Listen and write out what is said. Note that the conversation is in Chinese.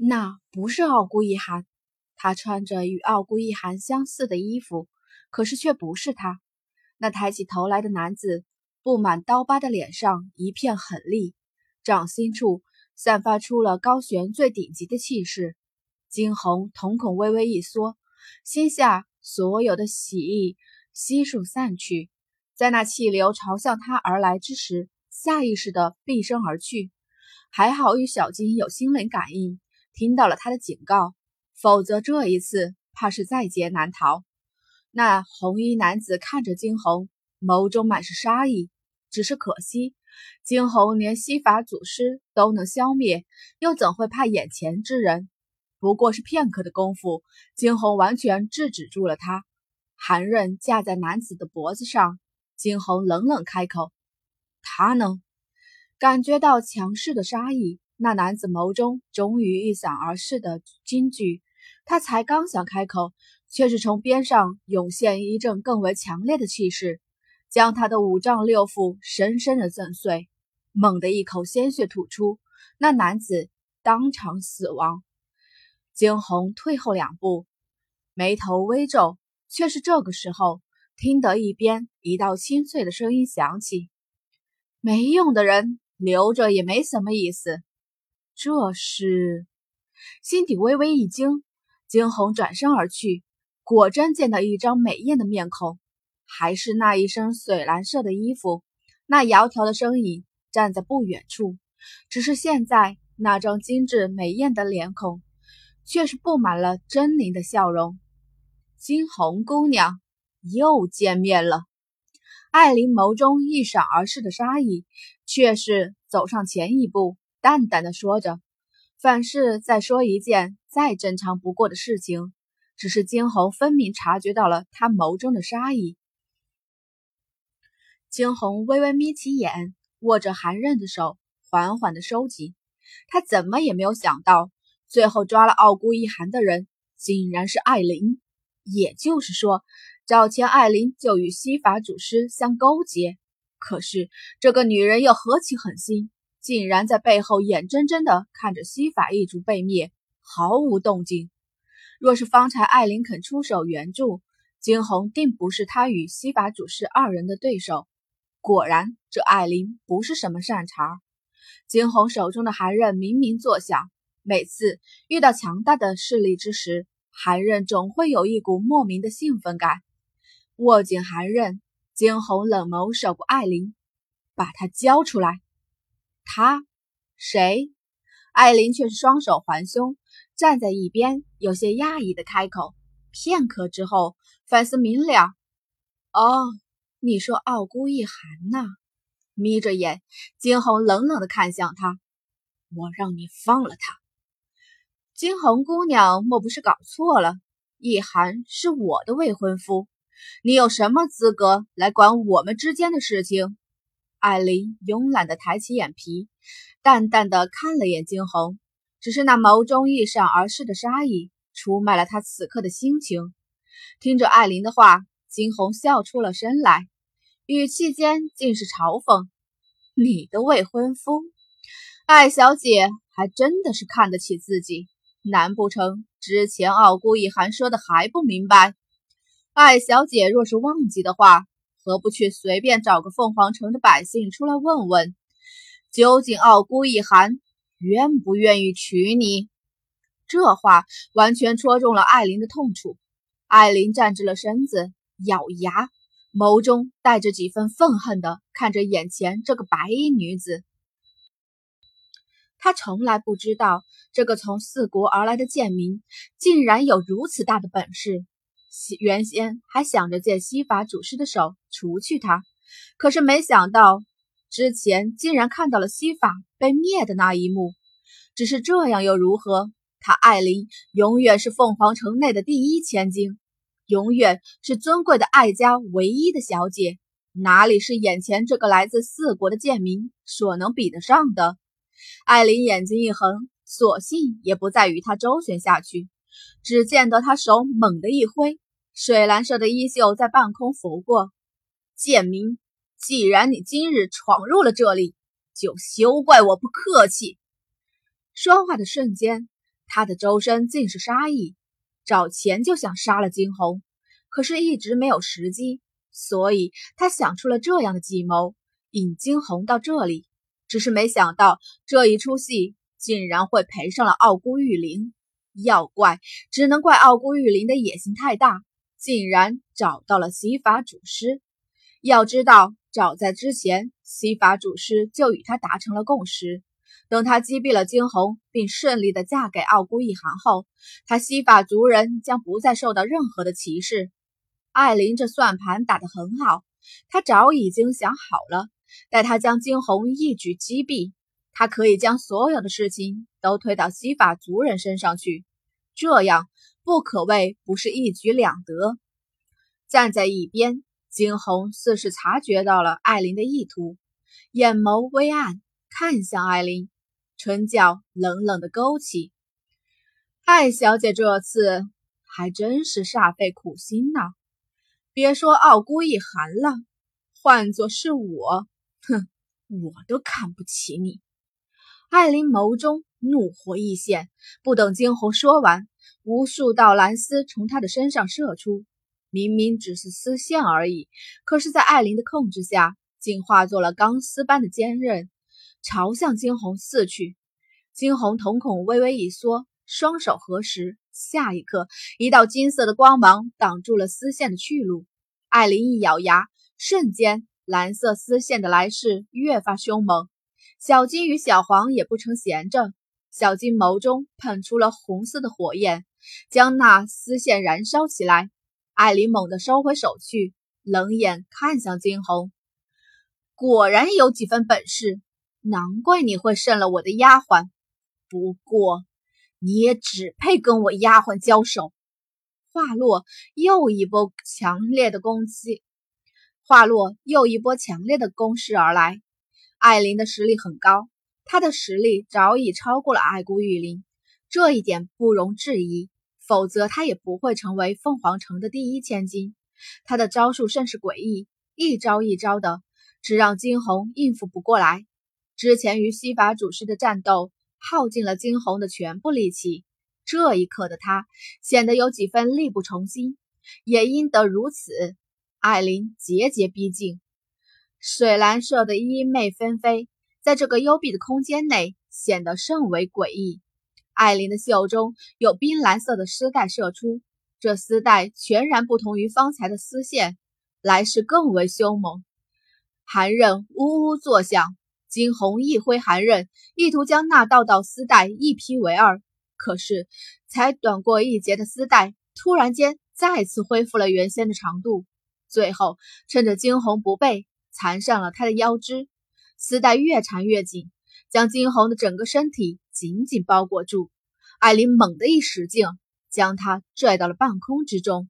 那不是傲孤一寒，他穿着与傲孤一寒相似的衣服，可是却不是他。那抬起头来的男子，布满刀疤的脸上一片狠厉，掌心处散发出了高悬最顶级的气势。惊鸿瞳孔微微一缩，心下所有的喜意悉数散去，在那气流朝向他而来之时，下意识的避身而去。还好与小金有心灵感应，听到了他的警告，否则这一次怕是在劫难逃。那红衣男子看着惊鸿，眸中满是杀意。只是可惜，惊鸿连西法祖师都能消灭，又怎会怕眼前之人？不过是片刻的功夫，惊鸿完全制止住了他。寒刃架在男子的脖子上，惊鸿冷冷开口：“他呢？”感觉到强势的杀意，那男子眸中终于一闪而逝的惊惧。他才刚想开口，却是从边上涌现一阵更为强烈的气势，将他的五脏六腑深深的震碎。猛地一口鲜血吐出，那男子当场死亡。惊鸿退后两步，眉头微皱，却是这个时候，听得一边一道清脆的声音响起：“没用的人。”留着也没什么意思。这是心底微微一惊，惊鸿转身而去，果真见到一张美艳的面孔，还是那一身水蓝色的衣服，那窈窕的身影站在不远处。只是现在那张精致美艳的脸孔，却是布满了狰狞的笑容。惊鸿姑娘，又见面了。艾琳眸中一闪而逝的杀意，却是走上前一步，淡淡的说着：“凡是在说一件再正常不过的事情。”只是惊鸿分明察觉到了他眸中的杀意。惊鸿微微眯起眼，握着寒刃的手缓缓的收紧。他怎么也没有想到，最后抓了傲孤一寒的人，竟然是艾琳。也就是说。早前艾琳就与西法祖师相勾结，可是这个女人又何其狠心，竟然在背后眼睁睁地看着西法一族被灭，毫无动静。若是方才艾琳肯出手援助，惊鸿定不是他与西法祖师二人的对手。果然，这艾琳不是什么善茬。惊鸿手中的寒刃明明作响，每次遇到强大的势力之时，寒刃总会有一股莫名的兴奋感。握紧寒刃，惊鸿冷眸守过艾琳，把她交出来。他谁？艾琳却是双手环胸，站在一边，有些讶异的开口。片刻之后，反思明了：“哦，你说傲孤一寒呐？”眯着眼，惊鸿冷冷的看向他：“我让你放了他。”惊鸿姑娘莫不是搞错了？一寒是我的未婚夫。你有什么资格来管我们之间的事情？艾琳慵懒的抬起眼皮，淡淡的看了眼惊鸿，只是那眸中一闪而逝的杀意，出卖了他此刻的心情。听着艾琳的话，惊鸿笑出了声来，语气间尽是嘲讽：“你的未婚夫，艾小姐还真的是看得起自己。难不成之前傲孤一寒说的还不明白？”艾小姐若是忘记的话，何不去随便找个凤凰城的百姓出来问问，究竟傲孤一寒愿不愿意娶你？这话完全戳中了艾琳的痛处。艾琳站直了身子，咬牙，眸中带着几分愤恨的看着眼前这个白衣女子。她从来不知道，这个从四国而来的贱民，竟然有如此大的本事。原先还想着借西法祖师的手除去他，可是没想到之前竟然看到了西法被灭的那一幕。只是这样又如何？他艾琳永远是凤凰城内的第一千金，永远是尊贵的艾家唯一的小姐，哪里是眼前这个来自四国的贱民所能比得上的？艾琳眼睛一横，索性也不再与他周旋下去。只见得他手猛地一挥，水蓝色的衣袖在半空拂过。贱民，既然你今日闯入了这里，就休怪我不客气。说话的瞬间，他的周身尽是杀意，找钱就想杀了惊鸿，可是一直没有时机，所以他想出了这样的计谋，引惊鸿到这里。只是没想到这一出戏竟然会赔上了傲孤玉灵。要怪，只能怪傲孤玉林的野心太大，竟然找到了西法主师。要知道，早在之前，西法主师就与他达成了共识。等他击毙了惊鸿，并顺利的嫁给傲孤一行后，他西法族人将不再受到任何的歧视。艾琳这算盘打得很好，他早已经想好了，待他将惊鸿一举击毙，他可以将所有的事情都推到西法族人身上去，这样不可谓不是一举两得。站在一边，惊鸿似是察觉到了艾琳的意图，眼眸微暗，看向艾琳。唇角冷冷的勾起，艾小姐这次还真是煞费苦心呐！别说傲孤一寒了，换作是我，哼，我都看不起你！艾琳眸中怒火一现，不等惊鸿说完，无数道蓝丝从他的身上射出。明明只是丝线而已，可是，在艾琳的控制下，竟化作了钢丝般的坚韧。朝向惊鸿刺去，惊鸿瞳孔微微一缩，双手合十，下一刻，一道金色的光芒挡住了丝线的去路。艾琳一咬牙，瞬间，蓝色丝线的来势越发凶猛。小金与小黄也不成闲着，小金眸中喷出了红色的火焰，将那丝线燃烧起来。艾琳猛地收回手去，冷眼看向金红，果然有几分本事。难怪你会胜了我的丫鬟，不过你也只配跟我丫鬟交手。话落，又一波强烈的攻击，话落，又一波强烈的攻势而来。艾琳的实力很高，她的实力早已超过了爱孤玉林，这一点不容置疑。否则，她也不会成为凤凰城的第一千金。她的招数甚是诡异，一招一招的，只让惊鸿应付不过来。之前与西法主师的战斗耗尽了惊鸿的全部力气，这一刻的他显得有几分力不从心。也因得如此，艾琳节节逼近，水蓝色的衣袂纷飞，在这个幽闭的空间内显得甚为诡异。艾琳的袖中有冰蓝色的丝带射出，这丝带全然不同于方才的丝线，来势更为凶猛。寒刃呜呜作响。惊鸿一挥寒刃，意图将那道道丝带一劈为二。可是，才短过一截的丝带，突然间再次恢复了原先的长度。最后，趁着惊鸿不备，缠上了他的腰肢。丝带越缠越紧，将金红的整个身体紧紧包裹住。艾琳猛地一使劲，将他拽到了半空之中。